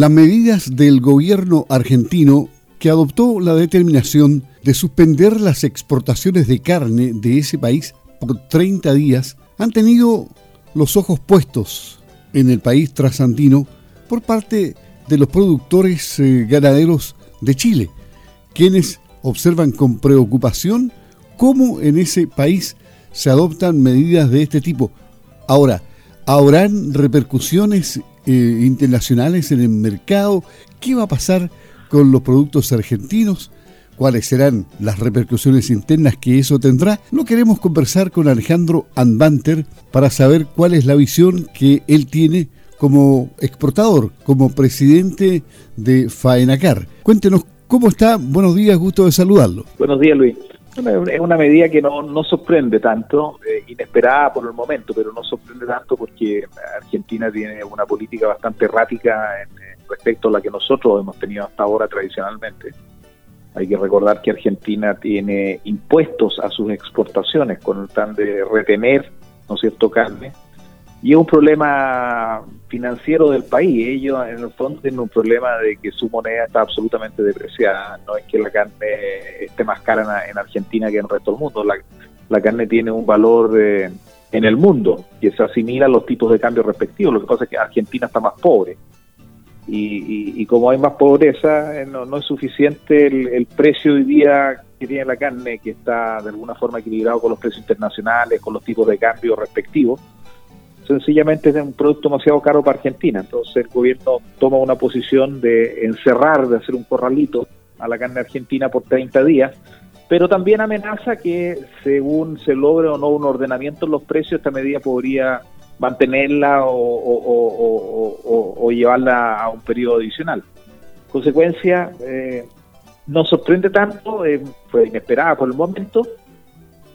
las medidas del gobierno argentino que adoptó la determinación de suspender las exportaciones de carne de ese país por 30 días han tenido los ojos puestos en el país trasandino por parte de los productores eh, ganaderos de Chile, quienes observan con preocupación cómo en ese país se adoptan medidas de este tipo. Ahora, ¿habrán repercusiones eh, internacionales en el mercado? ¿Qué va a pasar con los productos argentinos? ¿Cuáles serán las repercusiones internas que eso tendrá? Lo queremos conversar con Alejandro Anbanter para saber cuál es la visión que él tiene como exportador, como presidente de Faenacar. Cuéntenos cómo está. Buenos días, gusto de saludarlo. Buenos días, Luis. Es una medida que no, no sorprende tanto, eh, inesperada por el momento, pero no sorprende tanto porque Argentina tiene una política bastante errática en, respecto a la que nosotros hemos tenido hasta ahora tradicionalmente. Hay que recordar que Argentina tiene impuestos a sus exportaciones con el tan de retener, ¿no es cierto?, carne y es un problema financiero del país. Ellos en el fondo tienen un problema de que su moneda está absolutamente depreciada. No es que la carne esté más cara en, Argentina que en el resto del mundo. La, carne tiene un valor eh, en el mundo que se asimila a los tipos de cambio respectivos. Lo que pasa es que Argentina está más pobre. Y, como hay más pobreza, eh, no, es suficiente el, el precio hoy día que tiene la carne, que está de alguna forma equilibrado con los precios internacionales, con los tipos de cambio respectivos sencillamente es un producto demasiado caro para Argentina. Entonces el gobierno toma una posición de encerrar, de hacer un corralito a la carne argentina por 30 días, pero también amenaza que según se logre o no un ordenamiento en los precios, esta medida podría mantenerla o, llevarla a un periodo adicional. Consecuencia, eh, no sorprende tanto, eh, fue inesperada por el momento,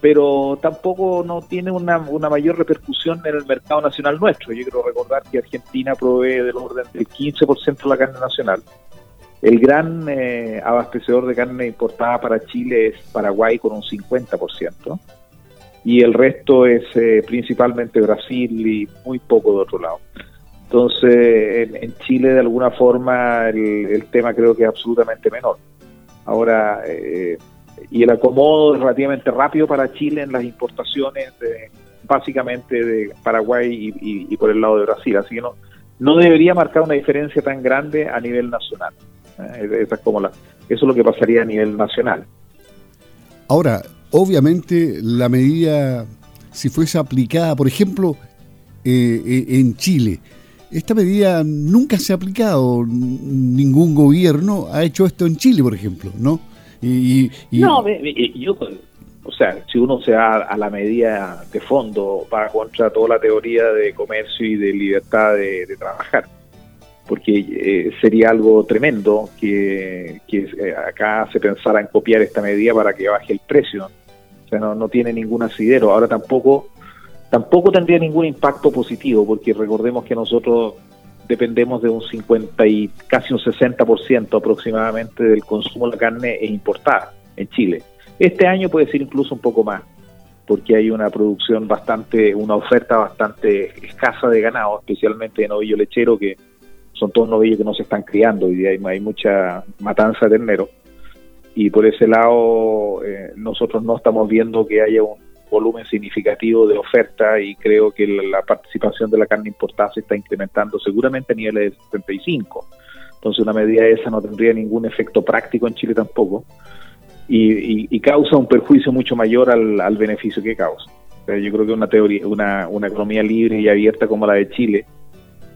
pero tampoco no tiene una, una mayor repercusión en el mercado nacional nuestro. Yo quiero recordar que Argentina provee del orden del 15% de la carne nacional. El gran eh, abastecedor de carne importada para Chile es Paraguay con un 50%, y el resto es eh, principalmente Brasil y muy poco de otro lado. Entonces, en, Chile, de alguna forma, el, el, tema creo que es absolutamente menor. Ahora, eh, y el acomodo es relativamente rápido para Chile en las importaciones de, básicamente de Paraguay y, por el lado de Brasil, así que no, no debería marcar una diferencia tan grande a nivel nacional. Eh, esa es como la, eso es lo que pasaría a nivel nacional. Ahora, obviamente la medida, si fuese aplicada, por ejemplo, eh, eh, en Chile, esta medida nunca se ha aplicado, ningún gobierno ha hecho esto en Chile, por ejemplo, ¿no? Y, No, yo, o sea, si uno se da a la medida de fondo, va contra toda la teoría de comercio y de libertad de, trabajar. Porque eh, sería algo tremendo que, eh, acá se pensara en copiar esta medida para que baje el precio. O sea, no, no tiene ningún asidero. Ahora tampoco tampoco tendría ningún impacto positivo, porque recordemos que nosotros dependemos de un 50 y casi un 60% aproximadamente del consumo de la carne es importada en Chile. Este año puede ser incluso un poco más, porque hay una producción bastante, una oferta bastante escasa de ganado, especialmente de novillo lechero, que son todos novillos que no se están criando, y hay, hay mucha matanza de ternero. Y por ese lado, eh, nosotros no estamos viendo que haya un volumen significativo de oferta y creo que la, participación de la carne importada se está incrementando seguramente a niveles de 75. Entonces una medida esa no tendría ningún efecto práctico en Chile tampoco y, causa un perjuicio mucho mayor al, beneficio que causa. yo creo que una teoría, una, una economía libre y abierta como la de Chile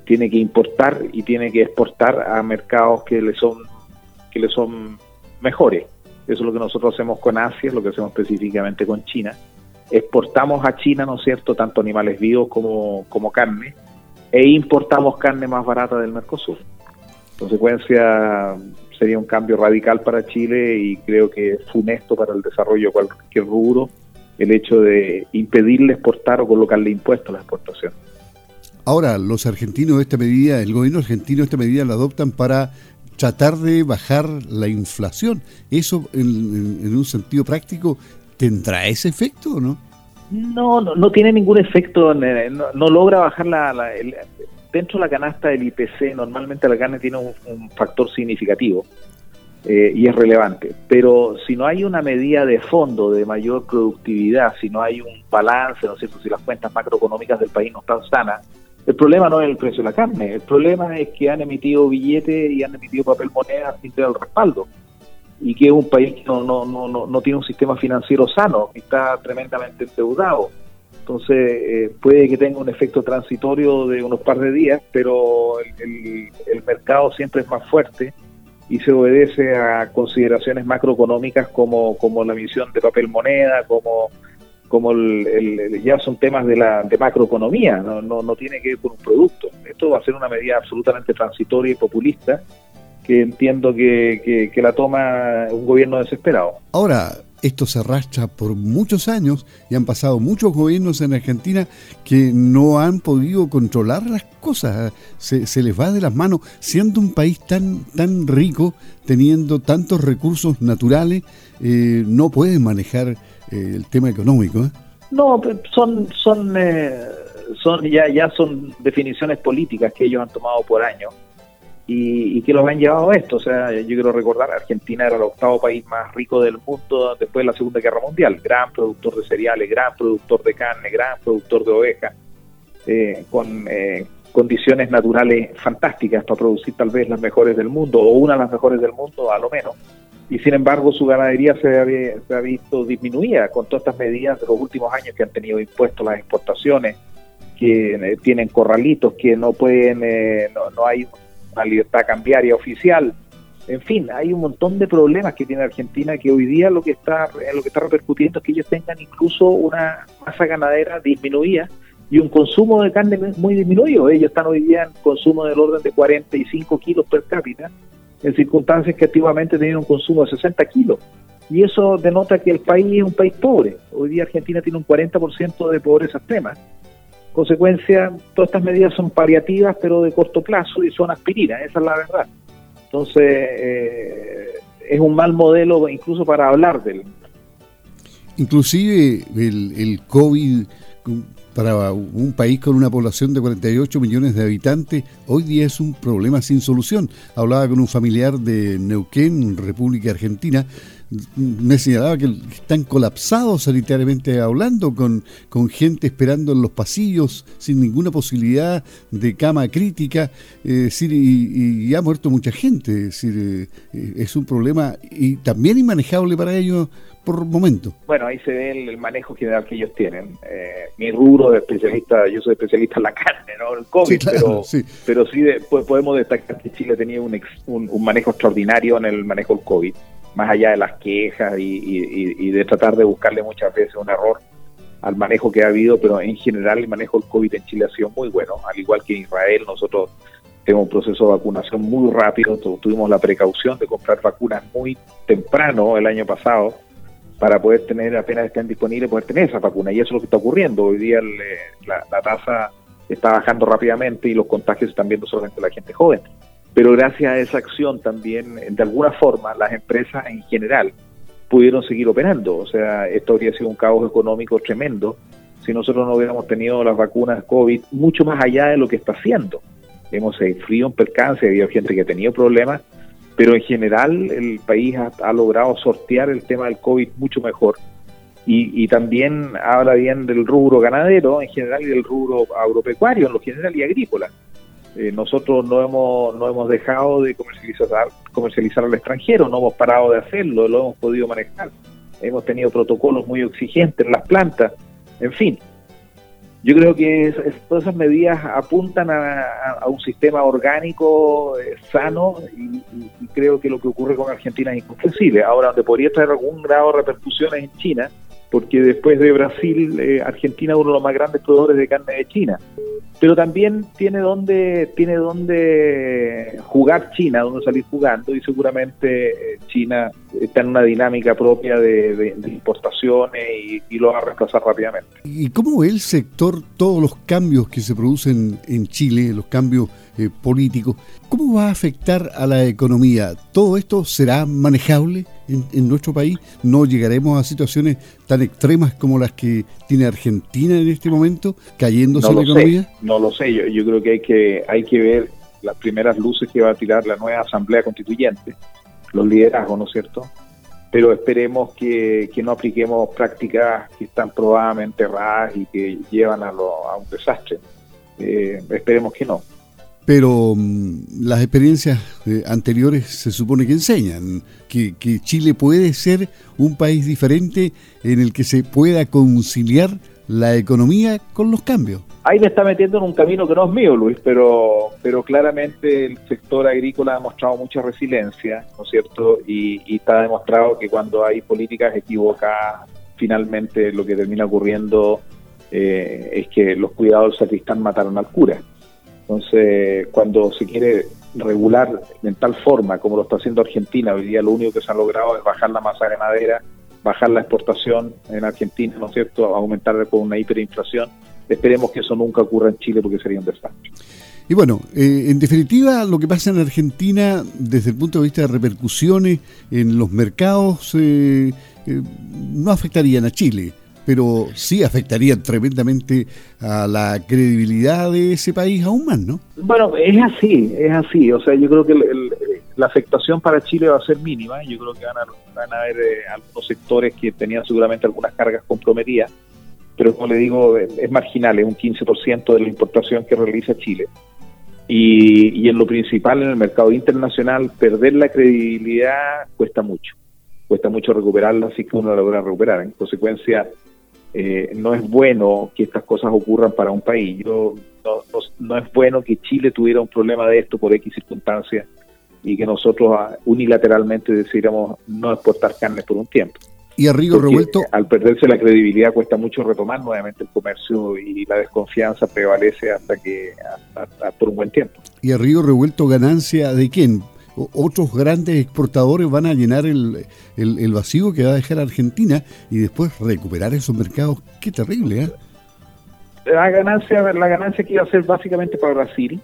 tiene que importar y tiene que exportar a mercados que le son que le son mejores. Eso es lo que nosotros hacemos con Asia, lo que hacemos específicamente con China exportamos a China, ¿no es cierto?, tanto animales vivos como, como carne, e importamos carne más barata del Mercosur. En consecuencia, sería un cambio radical para Chile y creo que es funesto para el desarrollo de cualquier rubro el hecho de impedirle exportar o colocarle impuestos a la exportación. Ahora, los argentinos esta medida, el gobierno argentino esta medida la adoptan para tratar de bajar la inflación. Eso, en un sentido práctico, ¿Tendrá ese efecto o no? No, no, no tiene ningún efecto, no, logra bajar la, dentro de la canasta del IPC normalmente la carne tiene un, factor significativo eh, y es relevante, pero si no hay una medida de fondo de mayor productividad, si no hay un balance, ¿no es cierto? si las cuentas macroeconómicas del país no están sanas, el problema no es el precio de la carne, el problema es que han emitido billetes y han emitido papel moneda sin tener el respaldo y que es un país que no, no, no, no tiene un sistema financiero sano, que está tremendamente endeudado. Entonces eh, puede que tenga un efecto transitorio de unos par de días, pero el, el, mercado siempre es más fuerte y se obedece a consideraciones macroeconómicas como, como la emisión de papel moneda, como, como el, ya son temas de, la, de macroeconomía, no, no, no tiene que ver con un producto. Esto va a ser una medida absolutamente transitoria y populista que entiendo que, que, la toma un gobierno desesperado. Ahora, esto se arrastra por muchos años y han pasado muchos gobiernos en Argentina que no han podido controlar las cosas, se, se, les va de las manos, siendo un país tan, tan rico, teniendo tantos recursos naturales, eh, no pueden manejar eh, el tema económico. ¿eh? No, son, son, son ya, ya son definiciones políticas que ellos han tomado por años y, que los han llevado a esto. O sea, yo quiero recordar, Argentina era el octavo país más rico del mundo después de la Segunda Guerra Mundial, gran productor de cereales, gran productor de carne, gran productor de ovejas, eh, con eh, condiciones naturales fantásticas para producir tal vez las mejores del mundo, o una de las mejores del mundo a lo menos. Y sin embargo su ganadería se ha, visto disminuida con todas estas medidas de los últimos años que han tenido impuestos las exportaciones, que eh, tienen corralitos, que no pueden, no, no hay una libertad cambiaria oficial. En fin, hay un montón de problemas que tiene Argentina que hoy día lo que está lo que está repercutiendo es que ellos tengan incluso una masa ganadera disminuida y un consumo de carne muy disminuido. Ellos están hoy día en consumo del orden de 45 kilos per cápita, en circunstancias que activamente tenían un consumo de 60 kilos. Y eso denota que el país es un país pobre. Hoy día Argentina tiene un 40% de pobreza extrema consecuencia, todas estas medidas son paliativas, pero de corto plazo y son aspirinas, esa es la verdad. Entonces, eh, es un mal modelo incluso para hablar del... Inclusive el, el COVID para un país con una población de 48 millones de habitantes, hoy día es un problema sin solución. Hablaba con un familiar de Neuquén, República Argentina, me señalaba que están colapsados sanitariamente hablando, con, con gente esperando en los pasillos, sin ninguna posibilidad de cama crítica, eh, y, ha muerto mucha gente. Es, decir, eh, es un problema y también inmanejable para ellos por momento. Bueno, ahí se ve el, manejo general que ellos tienen. Eh, mi rubro de especialista, yo soy especialista en la carne, ¿no? El COVID, pero sí, pero sí podemos destacar que Chile tenía un, un manejo extraordinario en el manejo del COVID más allá de las quejas y, de tratar de buscarle muchas veces un error al manejo que ha habido, pero en general el manejo del COVID en Chile ha sido muy bueno, al igual que en Israel, nosotros tenemos un proceso de vacunación muy rápido, tuvimos la precaución de comprar vacunas muy temprano el año pasado para poder tener, apenas estén disponibles, poder tener esa vacuna, y eso es lo que está ocurriendo, hoy día la, la tasa está bajando rápidamente y los contagios están viendo solamente la gente joven pero gracias a esa acción también, de alguna forma, las empresas en general pudieron seguir operando. O sea, esto habría sido un caos económico tremendo si nosotros no hubiéramos tenido las vacunas COVID mucho más allá de lo que está haciendo. Hemos sufrido un percance, había gente que ha tenido problemas, pero en general el país ha, logrado sortear el tema del COVID mucho mejor. Y, y, también habla bien del rubro ganadero en general y del rubro agropecuario en lo general y agrícola. Eh, nosotros no hemos, no hemos dejado de comercializar, comercializar al extranjero, no hemos parado de hacerlo, lo hemos podido manejar. Hemos tenido protocolos muy exigentes en las plantas, en fin. Yo creo que todas esas medidas apuntan a, un sistema orgánico eh, sano y, creo que lo que ocurre con Argentina es incomprensible. Ahora, donde podría traer algún grado de repercusiones en China, porque después de Brasil, eh, Argentina es uno de los más grandes productores de carne de China. Pero también tiene donde tiene donde jugar China, donde salir jugando y seguramente eh, China está en una dinámica propia de, importaciones y, lo va a reemplazar rápidamente. ¿Y cómo ve el sector todos los cambios que se producen en Chile, los cambios eh, políticos? ¿Cómo va a afectar a la economía? ¿Todo esto será manejable en, nuestro país? ¿No llegaremos a situaciones tan extremas como las que tiene Argentina en este momento, cayéndose la economía? no lo sé, yo, yo creo que hay que hay que ver las primeras luces que va a tirar la nueva Asamblea Constituyente los liderazgos, ¿no es cierto? Pero esperemos que, no apliquemos prácticas que están probadamente erradas y que llevan a, un desastre. Eh, esperemos que no. Pero mm, las experiencias eh, anteriores se supone que enseñan que, que Chile puede ser un país diferente en el que se pueda conciliar la economía con los cambios. Ahí me está metiendo en un camino que no es mío, Luis, pero, pero claramente el sector agrícola ha demostrado mucha resiliencia, ¿no es cierto? Y, está demostrado que cuando hay políticas equivocadas, finalmente lo que termina ocurriendo eh, es que los cuidados del sacristán mataron al cura. Entonces, cuando se quiere regular en tal forma como lo está haciendo Argentina, hoy día lo único que se ha logrado es bajar la masa de madera bajar la exportación en Argentina, ¿no es cierto?, aumentar con una hiperinflación. Esperemos que eso nunca ocurra en Chile porque sería un desastre. Y bueno, eh, en definitiva, lo que pasa en Argentina, desde el punto de vista de repercusiones en los mercados, eh, eh, no afectarían a Chile, pero sí afectarían tremendamente a la credibilidad de ese país aún más, ¿no? Bueno, es así, es así. O sea, yo creo que el, la afectación para Chile va a ser mínima. Yo creo que van a, van haber eh, algunos sectores que tenían seguramente algunas cargas comprometidas, pero como le digo, es marginal, es un 15% de la importación que realiza Chile. Y, en lo principal, en el mercado internacional, perder la credibilidad cuesta mucho. Cuesta mucho recuperarla, así que uno la logra recuperar. En consecuencia, eh, no es bueno que estas cosas ocurran para un país. No, no, es bueno que Chile tuviera un problema de esto por X circunstancias y que nosotros ah, unilateralmente decidiéramos no exportar carne por un tiempo. Y a Río Revuelto. Al perderse la credibilidad cuesta mucho retomar nuevamente el comercio y la desconfianza prevalece hasta que por un buen tiempo. ¿Y a Río Revuelto ganancia de quién? Otros grandes exportadores van a llenar el, el, vacío que va a dejar Argentina y después recuperar esos mercados. Qué terrible, ¿eh? La ganancia, la ganancia que iba a ser básicamente para Brasil,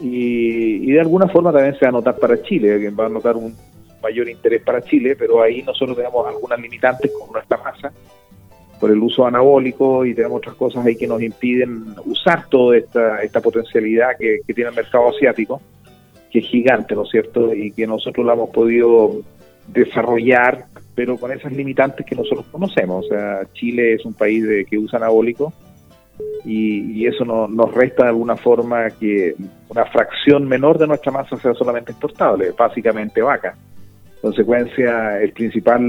y, de alguna forma también se va a notar para Chile, que va a notar un mayor interés para Chile, pero ahí nosotros tenemos algunas limitantes con nuestra masa por el uso anabólico y tenemos otras cosas ahí que nos impiden usar toda esta, esta potencialidad que, tiene el mercado asiático, que es gigante, ¿no es cierto? Y que nosotros la hemos podido desarrollar, pero con esas limitantes que nosotros conocemos. O sea, Chile es un país de, que usa anabólico y, eso nos resta de alguna forma que una fracción menor de nuestra masa sea solamente exportable, básicamente vaca. En consecuencia, el principal,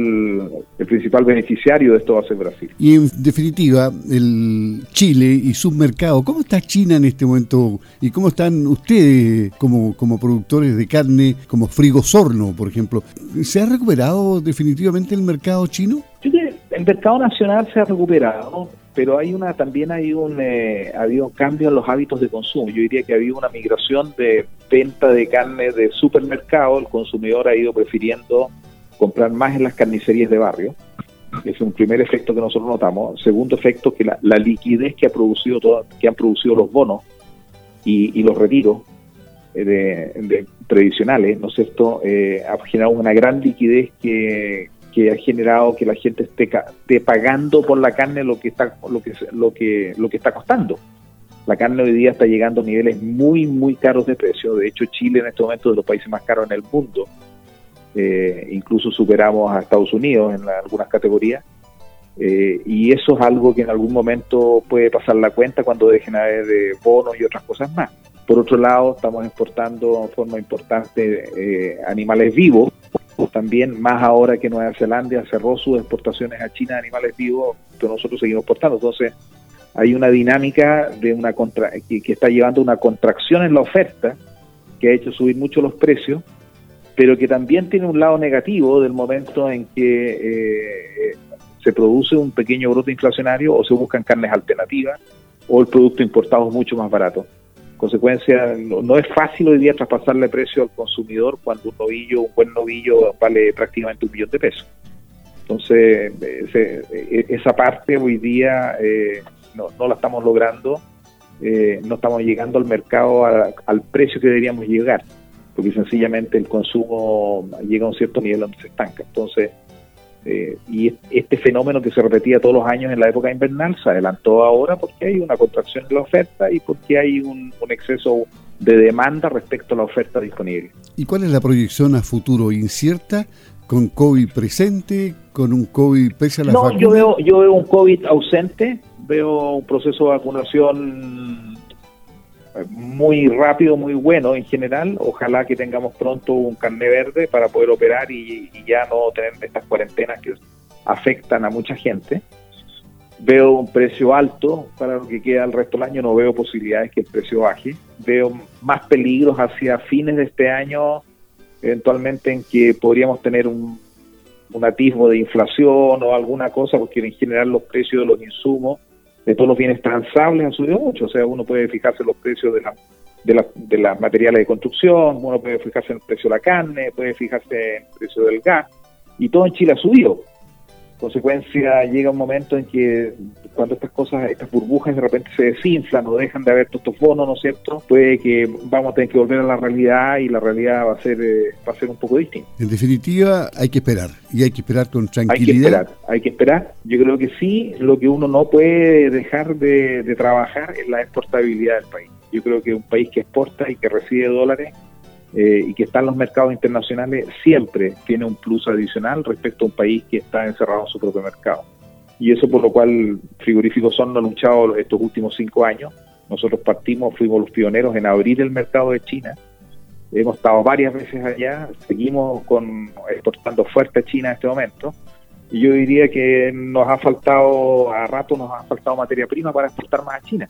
el principal beneficiario de esto va a ser Brasil. Y en definitiva, el Chile y sus mercados, ¿cómo está China en este momento? ¿Y cómo están ustedes como, como productores de carne, como Frigosorno, por ejemplo? ¿Se ha recuperado definitivamente el mercado chino? el mercado nacional se ha recuperado pero hay una también hay un eh, ha habido un cambio en los hábitos de consumo. Yo diría que ha habido una migración de venta de carne de supermercado. El consumidor ha ido prefiriendo comprar más en las carnicerías de barrio. Es un primer efecto que nosotros notamos. Segundo efecto que la, liquidez que ha producido que han producido los bonos y, los retiros eh, de, tradicionales, ¿no es cierto? Eh, ha generado una gran liquidez que, que ha generado que la gente esté, pagando por la carne lo que está lo que lo que lo que está costando. La carne hoy día está llegando a niveles muy muy caros de precio. De hecho, Chile en este momento es de los países más caros en el mundo. Eh, incluso superamos a Estados Unidos en algunas categorías. Eh, y eso es algo que en algún momento puede pasar la cuenta cuando dejen haber de bonos y otras cosas más. Por otro lado, estamos exportando de forma importante eh, animales vivos, también más ahora que Nueva Zelanda cerró sus exportaciones a China de animales vivos, pero nosotros seguimos exportando. Entonces, hay una dinámica de una contra que, está llevando una contracción en la oferta que ha hecho subir mucho los precios, pero que también tiene un lado negativo del momento en que eh, se produce un pequeño brote inflacionario o se buscan carnes alternativas o el producto importado es mucho más barato. Consecuencia, no, es fácil hoy día traspasarle precio al consumidor cuando un novillo, un buen novillo vale prácticamente un millón de pesos. Entonces, e, esa parte hoy día eh, no, no, la estamos logrando, eh, no estamos llegando al mercado al precio que deberíamos llegar, porque sencillamente el consumo llega a un cierto nivel donde se estanca. Entonces, eh, y este fenómeno que se repetía todos los años en la época invernal se adelantó ahora porque hay una contracción de la oferta y porque hay un, exceso de demanda respecto a la oferta disponible. ¿Y cuál es la proyección a futuro? ¿Incierta? ¿Con COVID presente? ¿Con un COVID pese a la No, yo veo, yo veo un COVID ausente, veo un proceso de vacunación muy rápido, muy bueno en general. Ojalá que tengamos pronto un carnet verde para poder operar y, ya no tener estas cuarentenas que afectan a mucha gente. Veo un precio alto para lo que queda el resto del año, no veo posibilidades que el precio baje. Veo más peligros hacia fines de este año, eventualmente en que podríamos tener un, un atisbo de inflación o alguna cosa, porque en general los precios de los insumos de todos los bienes transables han subido mucho. O sea, uno puede fijarse en los precios de, la, de, la, de las materiales de construcción, uno puede fijarse en el precio de la carne, puede fijarse en el precio del gas, y todo en Chile ha subido consecuencia llega un momento en que cuando estas cosas, estas burbujas de repente se desinflan o dejan de haber todos estos bonos, ¿no es cierto? Puede que vamos a tener que volver a la realidad y la realidad va a ser eh, va a ser un poco distinta. En definitiva, hay que esperar y hay que esperar con tranquilidad. Hay que esperar, hay que esperar. Yo creo que sí, lo que uno no puede dejar de, de trabajar es la exportabilidad del país. Yo creo que un país que exporta y que recibe dólares eh, y que está en los mercados internacionales siempre tiene un plus adicional respecto a un país que está encerrado en su propio mercado. Y eso por lo cual Frigoríficos Son ha luchado estos últimos cinco años. Nosotros partimos, fuimos los pioneros en abrir el mercado de China. Hemos estado varias veces allá, seguimos con exportando fuerte a China en este momento. Y yo diría que nos ha faltado, a rato nos ha faltado materia prima para exportar más a China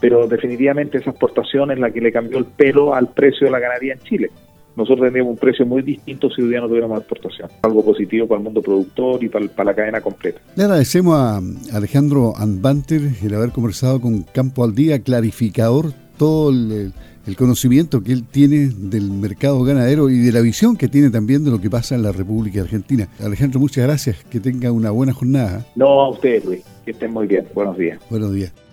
pero definitivamente esa exportación es la que le cambió el pelo al precio de la ganadería en Chile. Nosotros tendríamos un precio muy distinto si hoy día no tuviéramos exportación. Algo positivo para el mundo productor y para, la cadena completa. Le agradecemos a Alejandro Anbanter el haber conversado con Campo al Día, clarificador, todo el, el conocimiento que él tiene del mercado ganadero y de la visión que tiene también de lo que pasa en la República Argentina. Alejandro, muchas gracias. Que tenga una buena jornada. No, a usted, Luis. Que estén muy bien. Buenos días. Buenos días.